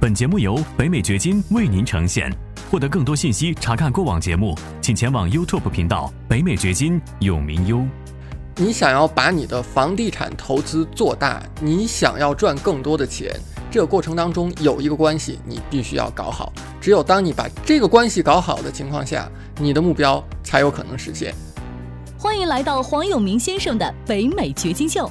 本节目由北美掘金为您呈现。获得更多信息，查看过往节目，请前往 YouTube 频道“北美掘金”永明优。你想要把你的房地产投资做大，你想要赚更多的钱，这个过程当中有一个关系你必须要搞好。只有当你把这个关系搞好的情况下，你的目标才有可能实现。欢迎来到黄永明先生的北美掘金秀。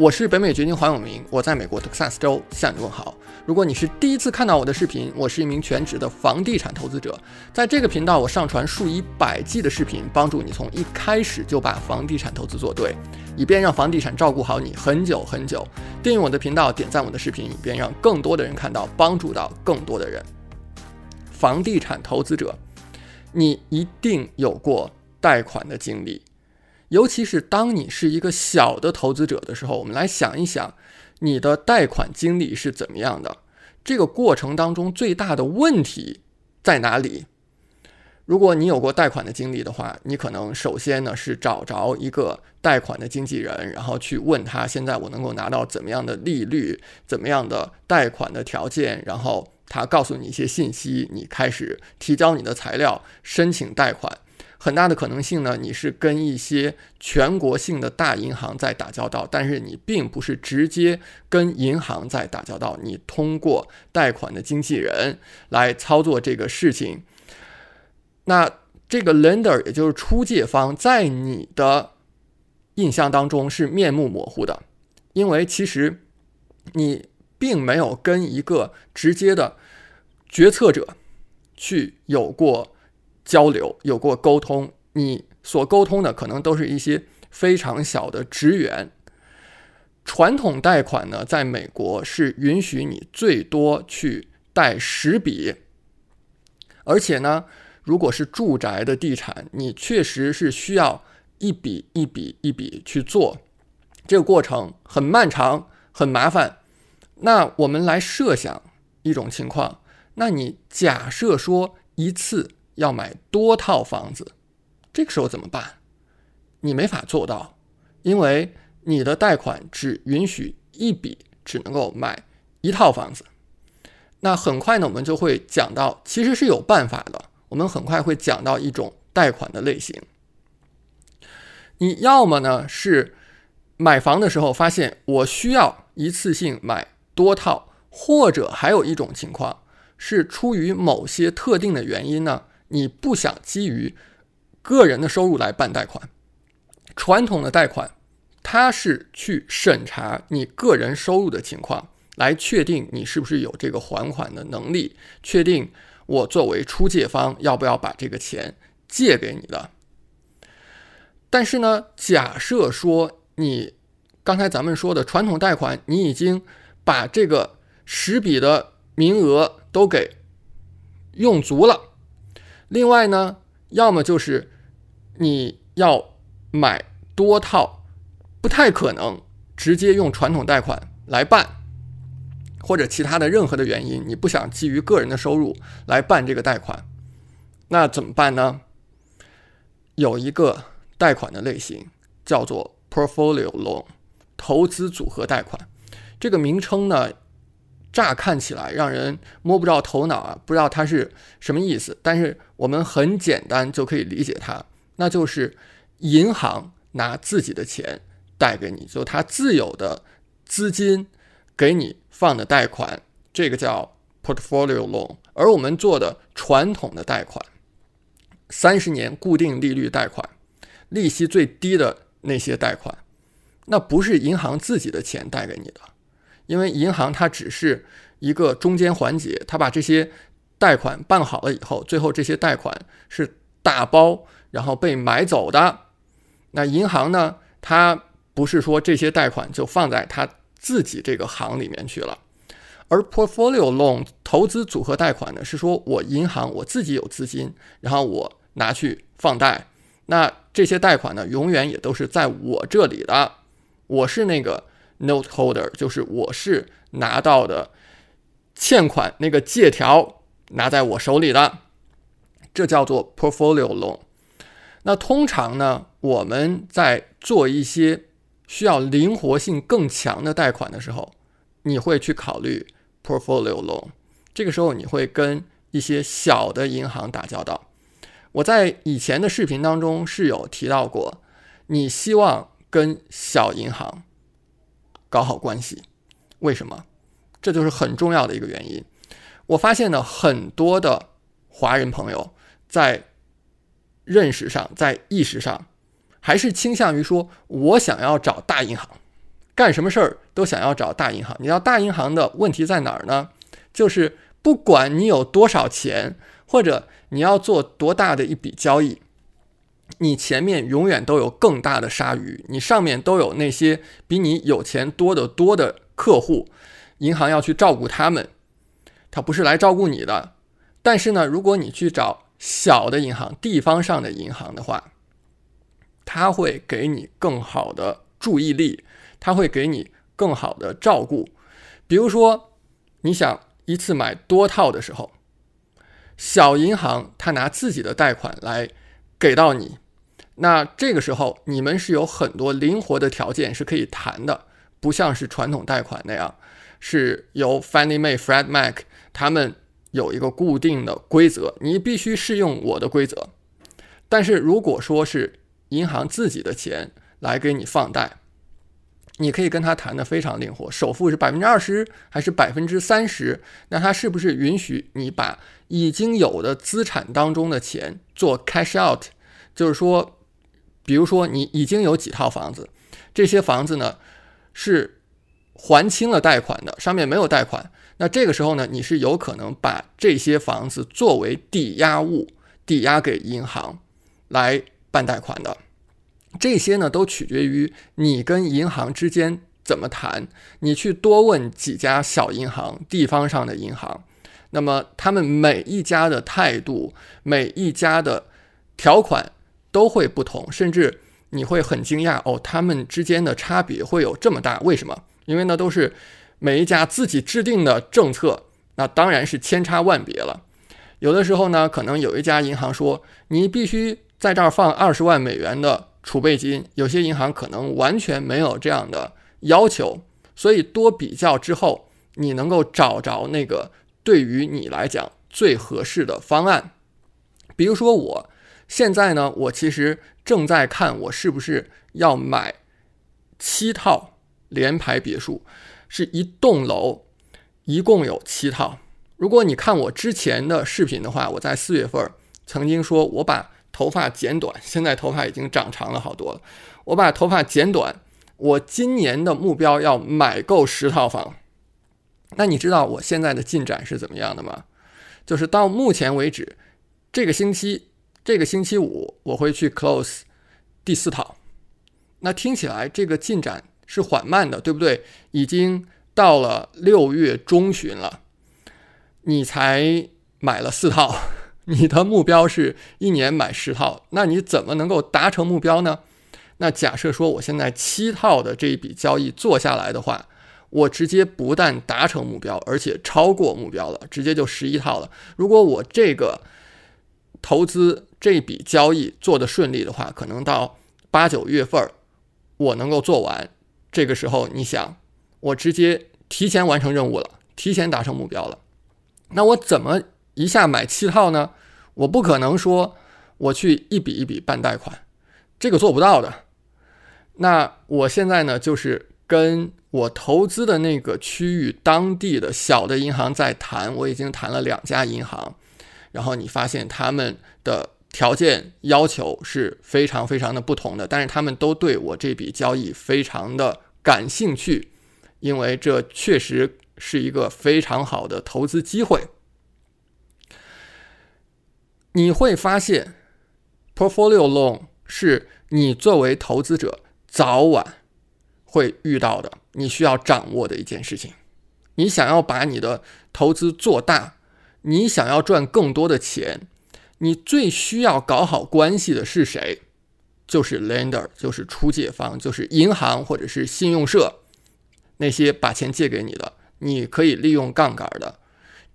我是北美掘金黄永明，我在美国德克萨斯州向你问好。如果你是第一次看到我的视频，我是一名全职的房地产投资者，在这个频道我上传数以百计的视频，帮助你从一开始就把房地产投资做对，以便让房地产照顾好你很久很久。订阅我的频道，点赞我的视频，以便让更多的人看到，帮助到更多的人。房地产投资者，你一定有过贷款的经历。尤其是当你是一个小的投资者的时候，我们来想一想，你的贷款经历是怎么样的？这个过程当中最大的问题在哪里？如果你有过贷款的经历的话，你可能首先呢是找着一个贷款的经纪人，然后去问他现在我能够拿到怎么样的利率，怎么样的贷款的条件，然后他告诉你一些信息，你开始提交你的材料，申请贷款。很大的可能性呢，你是跟一些全国性的大银行在打交道，但是你并不是直接跟银行在打交道，你通过贷款的经纪人来操作这个事情。那这个 lender 也就是出借方，在你的印象当中是面目模糊的，因为其实你并没有跟一个直接的决策者去有过。交流有过沟通，你所沟通的可能都是一些非常小的职员。传统贷款呢，在美国是允许你最多去贷十笔，而且呢，如果是住宅的地产，你确实是需要一笔一笔一笔去做，这个过程很漫长，很麻烦。那我们来设想一种情况，那你假设说一次。要买多套房子，这个时候怎么办？你没法做到，因为你的贷款只允许一笔，只能够买一套房子。那很快呢，我们就会讲到，其实是有办法的。我们很快会讲到一种贷款的类型。你要么呢是买房的时候发现我需要一次性买多套，或者还有一种情况是出于某些特定的原因呢。你不想基于个人的收入来办贷款，传统的贷款，它是去审查你个人收入的情况，来确定你是不是有这个还款的能力，确定我作为出借方要不要把这个钱借给你的。但是呢，假设说你刚才咱们说的传统贷款，你已经把这个十笔的名额都给用足了。另外呢，要么就是你要买多套，不太可能直接用传统贷款来办，或者其他的任何的原因，你不想基于个人的收入来办这个贷款，那怎么办呢？有一个贷款的类型叫做 portfolio loan，投资组合贷款，这个名称呢。乍看起来让人摸不着头脑啊，不知道它是什么意思。但是我们很简单就可以理解它，那就是银行拿自己的钱贷给你，就他自有的资金给你放的贷款，这个叫 portfolio loan。而我们做的传统的贷款，三十年固定利率贷款，利息最低的那些贷款，那不是银行自己的钱贷给你的。因为银行它只是一个中间环节，它把这些贷款办好了以后，最后这些贷款是打包然后被买走的。那银行呢，它不是说这些贷款就放在它自己这个行里面去了，而 portfolio loan 投资组合贷款呢，是说我银行我自己有资金，然后我拿去放贷，那这些贷款呢，永远也都是在我这里的，我是那个 note holder，就是我是拿到的欠款那个借条拿在我手里的，这叫做 portfolio loan。那通常呢，我们在做一些需要灵活性更强的贷款的时候，你会去考虑 portfolio loan。这个时候，你会跟一些小的银行打交道。我在以前的视频当中是有提到过，你希望跟小银行搞好关系，为什么？这就是很重要的一个原因。我发现呢，很多的华人朋友在认识上，在意识上，还是倾向于说，我想要找大银行，干什么事儿都想要找大银行。你要大银行的问题在哪儿呢？就是不管你有多少钱，或者你要做多大的一笔交易，你前面永远都有更大的鲨鱼，你上面都有那些比你有钱多得多的客户，银行要去照顾他们，他不是来照顾你的。但是呢，如果你去找，小的银行、地方上的银行的话，他会给你更好的注意力，他会给你更好的照顾。比如说，你想一次买多套的时候，小银行他拿自己的贷款来给到你，那这个时候你们是有很多灵活的条件是可以谈的，不像是传统贷款那样是由 Fannie Mae、Fred Mac 他们。有一个固定的规则，你必须适用我的规则。但是如果说是银行自己的钱来给你放贷，你可以跟他谈的非常灵活，首付是百分之二十还是百分之三十？那他是不是允许你把已经有的资产当中的钱做 cash out？就是说，比如说你已经有几套房子，这些房子呢是还清了贷款的，上面没有贷款。那这个时候呢，你是有可能把这些房子作为抵押物抵押给银行来办贷款的。这些呢都取决于你跟银行之间怎么谈。你去多问几家小银行、地方上的银行，那么他们每一家的态度、每一家的条款都会不同，甚至你会很惊讶哦，他们之间的差别会有这么大？为什么？因为呢都是。每一家自己制定的政策，那当然是千差万别了。有的时候呢，可能有一家银行说你必须在这儿放二十万美元的储备金，有些银行可能完全没有这样的要求。所以多比较之后，你能够找着那个对于你来讲最合适的方案。比如说，我现在呢，我其实正在看我是不是要买七套联排别墅。是一栋楼，一共有七套。如果你看我之前的视频的话，我在四月份曾经说我把头发剪短，现在头发已经长长了好多了。我把头发剪短，我今年的目标要买够十套房。那你知道我现在的进展是怎么样的吗？就是到目前为止，这个星期，这个星期五我会去 close 第四套。那听起来这个进展。是缓慢的，对不对？已经到了六月中旬了，你才买了四套，你的目标是一年买十套，那你怎么能够达成目标呢？那假设说我现在七套的这一笔交易做下来的话，我直接不但达成目标，而且超过目标了，直接就十一套了。如果我这个投资这笔交易做的顺利的话，可能到八九月份我能够做完。这个时候，你想，我直接提前完成任务了，提前达成目标了，那我怎么一下买七套呢？我不可能说我去一笔一笔办贷款，这个做不到的。那我现在呢，就是跟我投资的那个区域当地的小的银行在谈，我已经谈了两家银行，然后你发现他们的。条件要求是非常非常的不同的，但是他们都对我这笔交易非常的感兴趣，因为这确实是一个非常好的投资机会。你会发现，portfolio loan 是你作为投资者早晚会遇到的，你需要掌握的一件事情。你想要把你的投资做大，你想要赚更多的钱，你最需要搞好关系的是谁？就是 lender，就是出借方，就是银行或者是信用社，那些把钱借给你的，你可以利用杠杆的。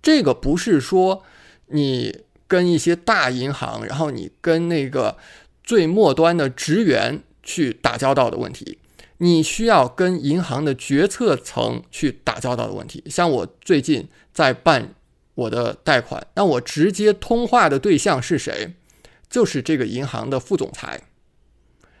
这个不是说你跟一些大银行，然后你跟那个最末端的职员去打交道的问题，你需要跟银行的决策层去打交道的问题。像我最近在办我的贷款，那我直接通话的对象是谁？就是这个银行的副总裁。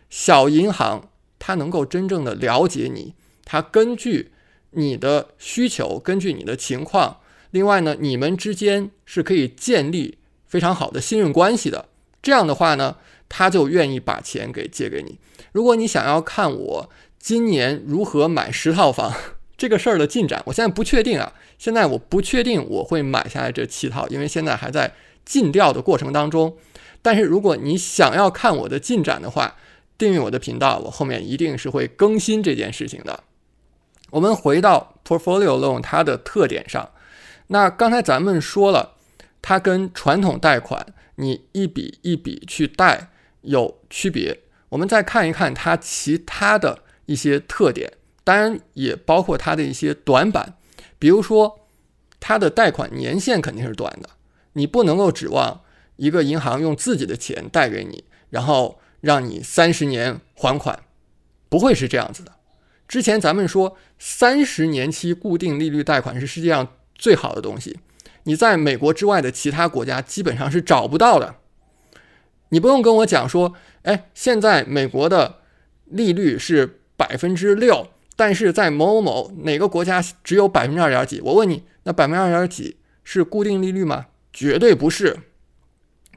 小银行，它能够真正的了解你，它根据你的需求，根据你的情况，另外呢，你们之间是可以建立非常好的信任关系的。这样的话呢，他就愿意把钱给借给你。如果你想要看我今年如何买十套房 这个事儿的进展，我现在不确定啊，现在我不确定我会买下来这七套，因为现在还在尽调的过程当中。但是如果你想要看我的进展的话，订阅我的频道，我后面一定是会更新这件事情的。我们回到 portfolio loan 它的特点上，那刚才咱们说了，它跟传统贷款你一笔一笔去贷有区别。我们再看一看它其他的一些特点，当然也包括它的一些短板，比如说它的贷款年限肯定是短的，你不能够指望一个银行用自己的钱贷给你，然后。让你三十年还款，不会是这样子的。之前咱们说三十年期固定利率贷款是世界上最好的东西，你在美国之外的其他国家基本上是找不到的。你不用跟我讲说，哎，现在美国的利率是百分之六，但是在某某某哪个国家只有百分之二点几。我问你，那百分之二点几是固定利率吗？绝对不是。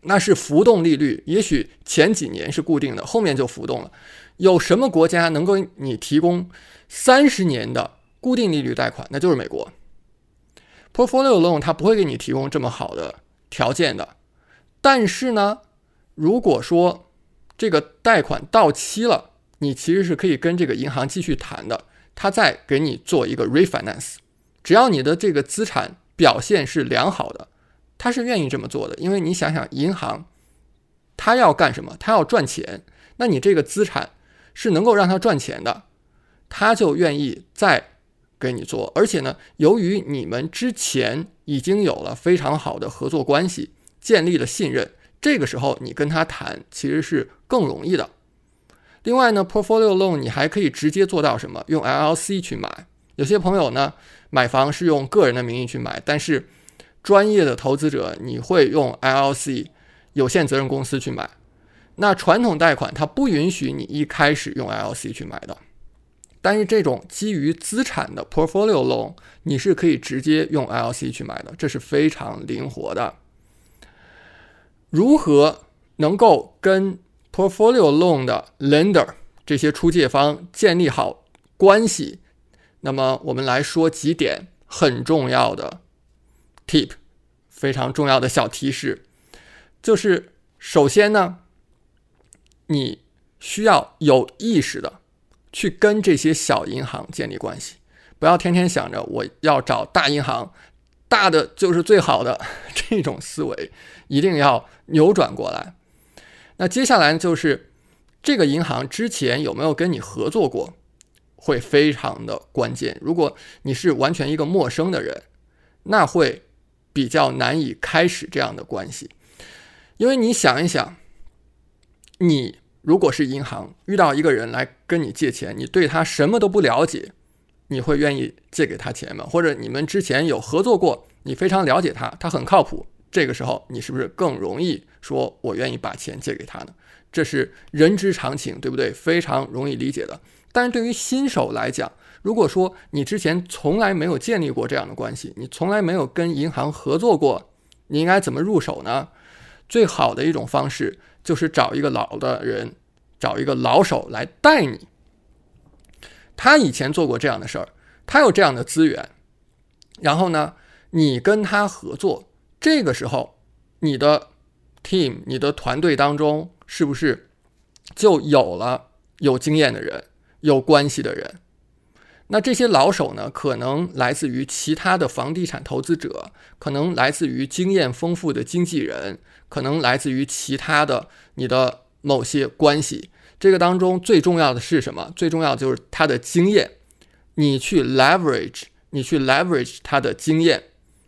那是浮动利率，也许前几年是固定的，后面就浮动了。有什么国家能够你提供三十年的固定利率贷款？那就是美国。Portfolio loan 它不会给你提供这么好的条件的。但是呢，如果说这个贷款到期了，你其实是可以跟这个银行继续谈的，他再给你做一个 refinance，只要你的这个资产表现是良好的。他是愿意这么做的，因为你想想，银行他要干什么？他要赚钱。那你这个资产是能够让他赚钱的，他就愿意再给你做。而且呢，由于你们之前已经有了非常好的合作关系，建立了信任，这个时候你跟他谈其实是更容易的。另外呢，portfolio loan 你还可以直接做到什么？用 LLC 去买。有些朋友呢，买房是用个人的名义去买，但是。专业的投资者，你会用 LLC 有限责任公司去买。那传统贷款它不允许你一开始用 LLC 去买的，但是这种基于资产的 portfolio loan 你是可以直接用 LC 去买的，这是非常灵活的。如何能够跟 portfolio loan 的 lender 这些出借方建立好关系？那么我们来说几点很重要的。tip 非常重要的小提示，就是首先呢，你需要有意识的去跟这些小银行建立关系，不要天天想着我要找大银行，大的就是最好的 这种思维，一定要扭转过来。那接下来就是这个银行之前有没有跟你合作过，会非常的关键。如果你是完全一个陌生的人，那会。比较难以开始这样的关系，因为你想一想，你如果是银行遇到一个人来跟你借钱，你对他什么都不了解，你会愿意借给他钱吗？或者你们之前有合作过，你非常了解他，他很靠谱，这个时候你是不是更容易说我愿意把钱借给他呢？这是人之常情，对不对？非常容易理解的。但是对于新手来讲，如果说你之前从来没有建立过这样的关系，你从来没有跟银行合作过，你应该怎么入手呢？最好的一种方式就是找一个老的人，找一个老手来带你。他以前做过这样的事儿，他有这样的资源，然后呢，你跟他合作，这个时候你的 team、你的团队当中是不是就有了有经验的人、有关系的人？那这些老手呢，可能来自于其他的房地产投资者，可能来自于经验丰富的经纪人，可能来自于其他的你的某些关系。这个当中最重要的是什么？最重要就是他的经验。你去 leverage，你去 leverage 他的经验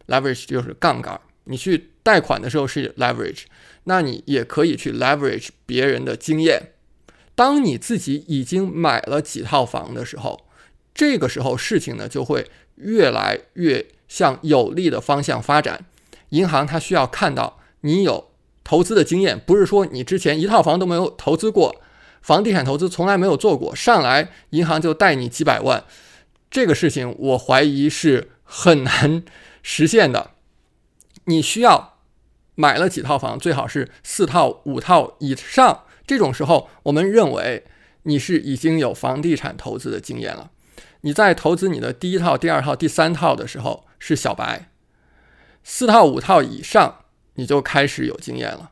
，leverage 就是杠杆。你去贷款的时候是 leverage，那你也可以去 leverage 别人的经验。当你自己已经买了几套房的时候。这个时候，事情呢就会越来越向有利的方向发展。银行它需要看到你有投资的经验，不是说你之前一套房都没有投资过，房地产投资从来没有做过，上来银行就贷你几百万，这个事情我怀疑是很难实现的。你需要买了几套房，最好是四套、五套以上。这种时候，我们认为你是已经有房地产投资的经验了。你在投资你的第一套、第二套、第三套的时候是小白，四套、五套以上你就开始有经验了。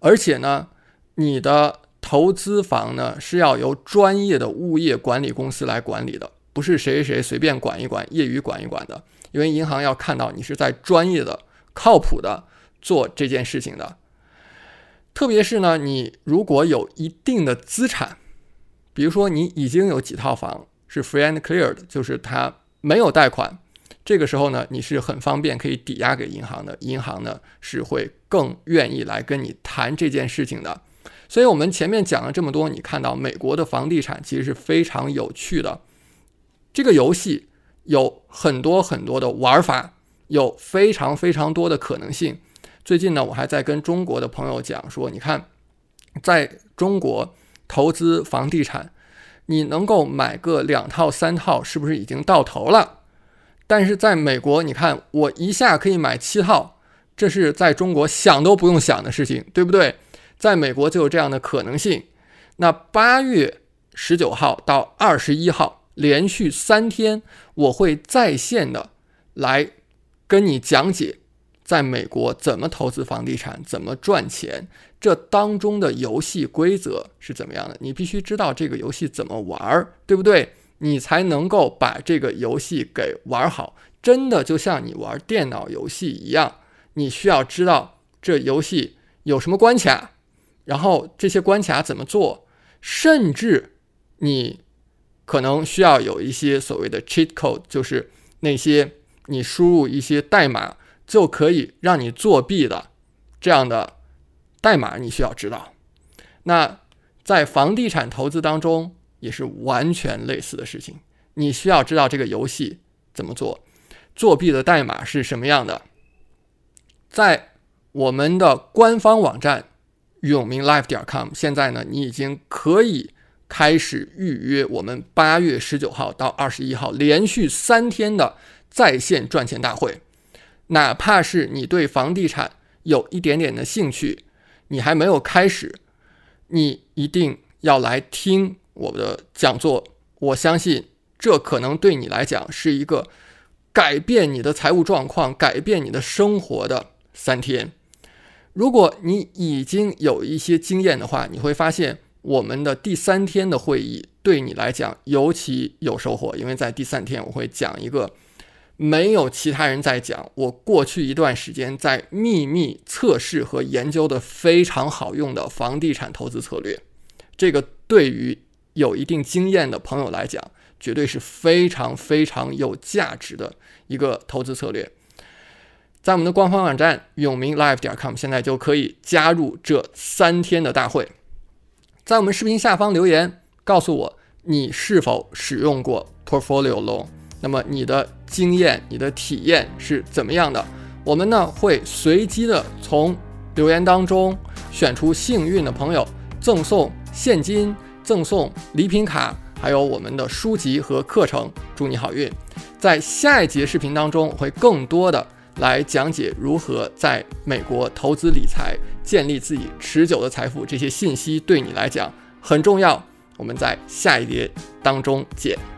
而且呢，你的投资房呢是要由专业的物业管理公司来管理的，不是谁谁谁随便管一管、业余管一管的。因为银行要看到你是在专业的、靠谱的做这件事情的。特别是呢，你如果有一定的资产，比如说你已经有几套房。是 free and clear 的，就是它没有贷款。这个时候呢，你是很方便可以抵押给银行的，银行呢是会更愿意来跟你谈这件事情的。所以，我们前面讲了这么多，你看到美国的房地产其实是非常有趣的。这个游戏有很多很多的玩法，有非常非常多的可能性。最近呢，我还在跟中国的朋友讲说，你看，在中国投资房地产。你能够买个两套三套，是不是已经到头了？但是在美国，你看我一下可以买七套，这是在中国想都不用想的事情，对不对？在美国就有这样的可能性。那八月十九号到二十一号连续三天，我会在线的来跟你讲解。在美国怎么投资房地产，怎么赚钱？这当中的游戏规则是怎么样的？你必须知道这个游戏怎么玩儿，对不对？你才能够把这个游戏给玩好。真的就像你玩电脑游戏一样，你需要知道这游戏有什么关卡，然后这些关卡怎么做，甚至你可能需要有一些所谓的 cheat code，就是那些你输入一些代码。就可以让你作弊的这样的代码，你需要知道。那在房地产投资当中也是完全类似的事情，你需要知道这个游戏怎么做，作弊的代码是什么样的。在我们的官方网站永明 life 点 com，现在呢，你已经可以开始预约我们八月十九号到二十一号连续三天的在线赚钱大会。哪怕是你对房地产有一点点的兴趣，你还没有开始，你一定要来听我的讲座。我相信这可能对你来讲是一个改变你的财务状况、改变你的生活的三天。如果你已经有一些经验的话，你会发现我们的第三天的会议对你来讲尤其有收获，因为在第三天我会讲一个。没有其他人在讲，我过去一段时间在秘密测试和研究的非常好用的房地产投资策略，这个对于有一定经验的朋友来讲，绝对是非常非常有价值的一个投资策略。在我们的官方网站永明 live 点 com，现在就可以加入这三天的大会。在我们视频下方留言，告诉我你是否使用过 portfolio loan。那么你的经验、你的体验是怎么样的？我们呢会随机的从留言当中选出幸运的朋友，赠送现金、赠送礼品卡，还有我们的书籍和课程。祝你好运！在下一节视频当中，会更多的来讲解如何在美国投资理财、建立自己持久的财富，这些信息对你来讲很重要。我们在下一节当中见。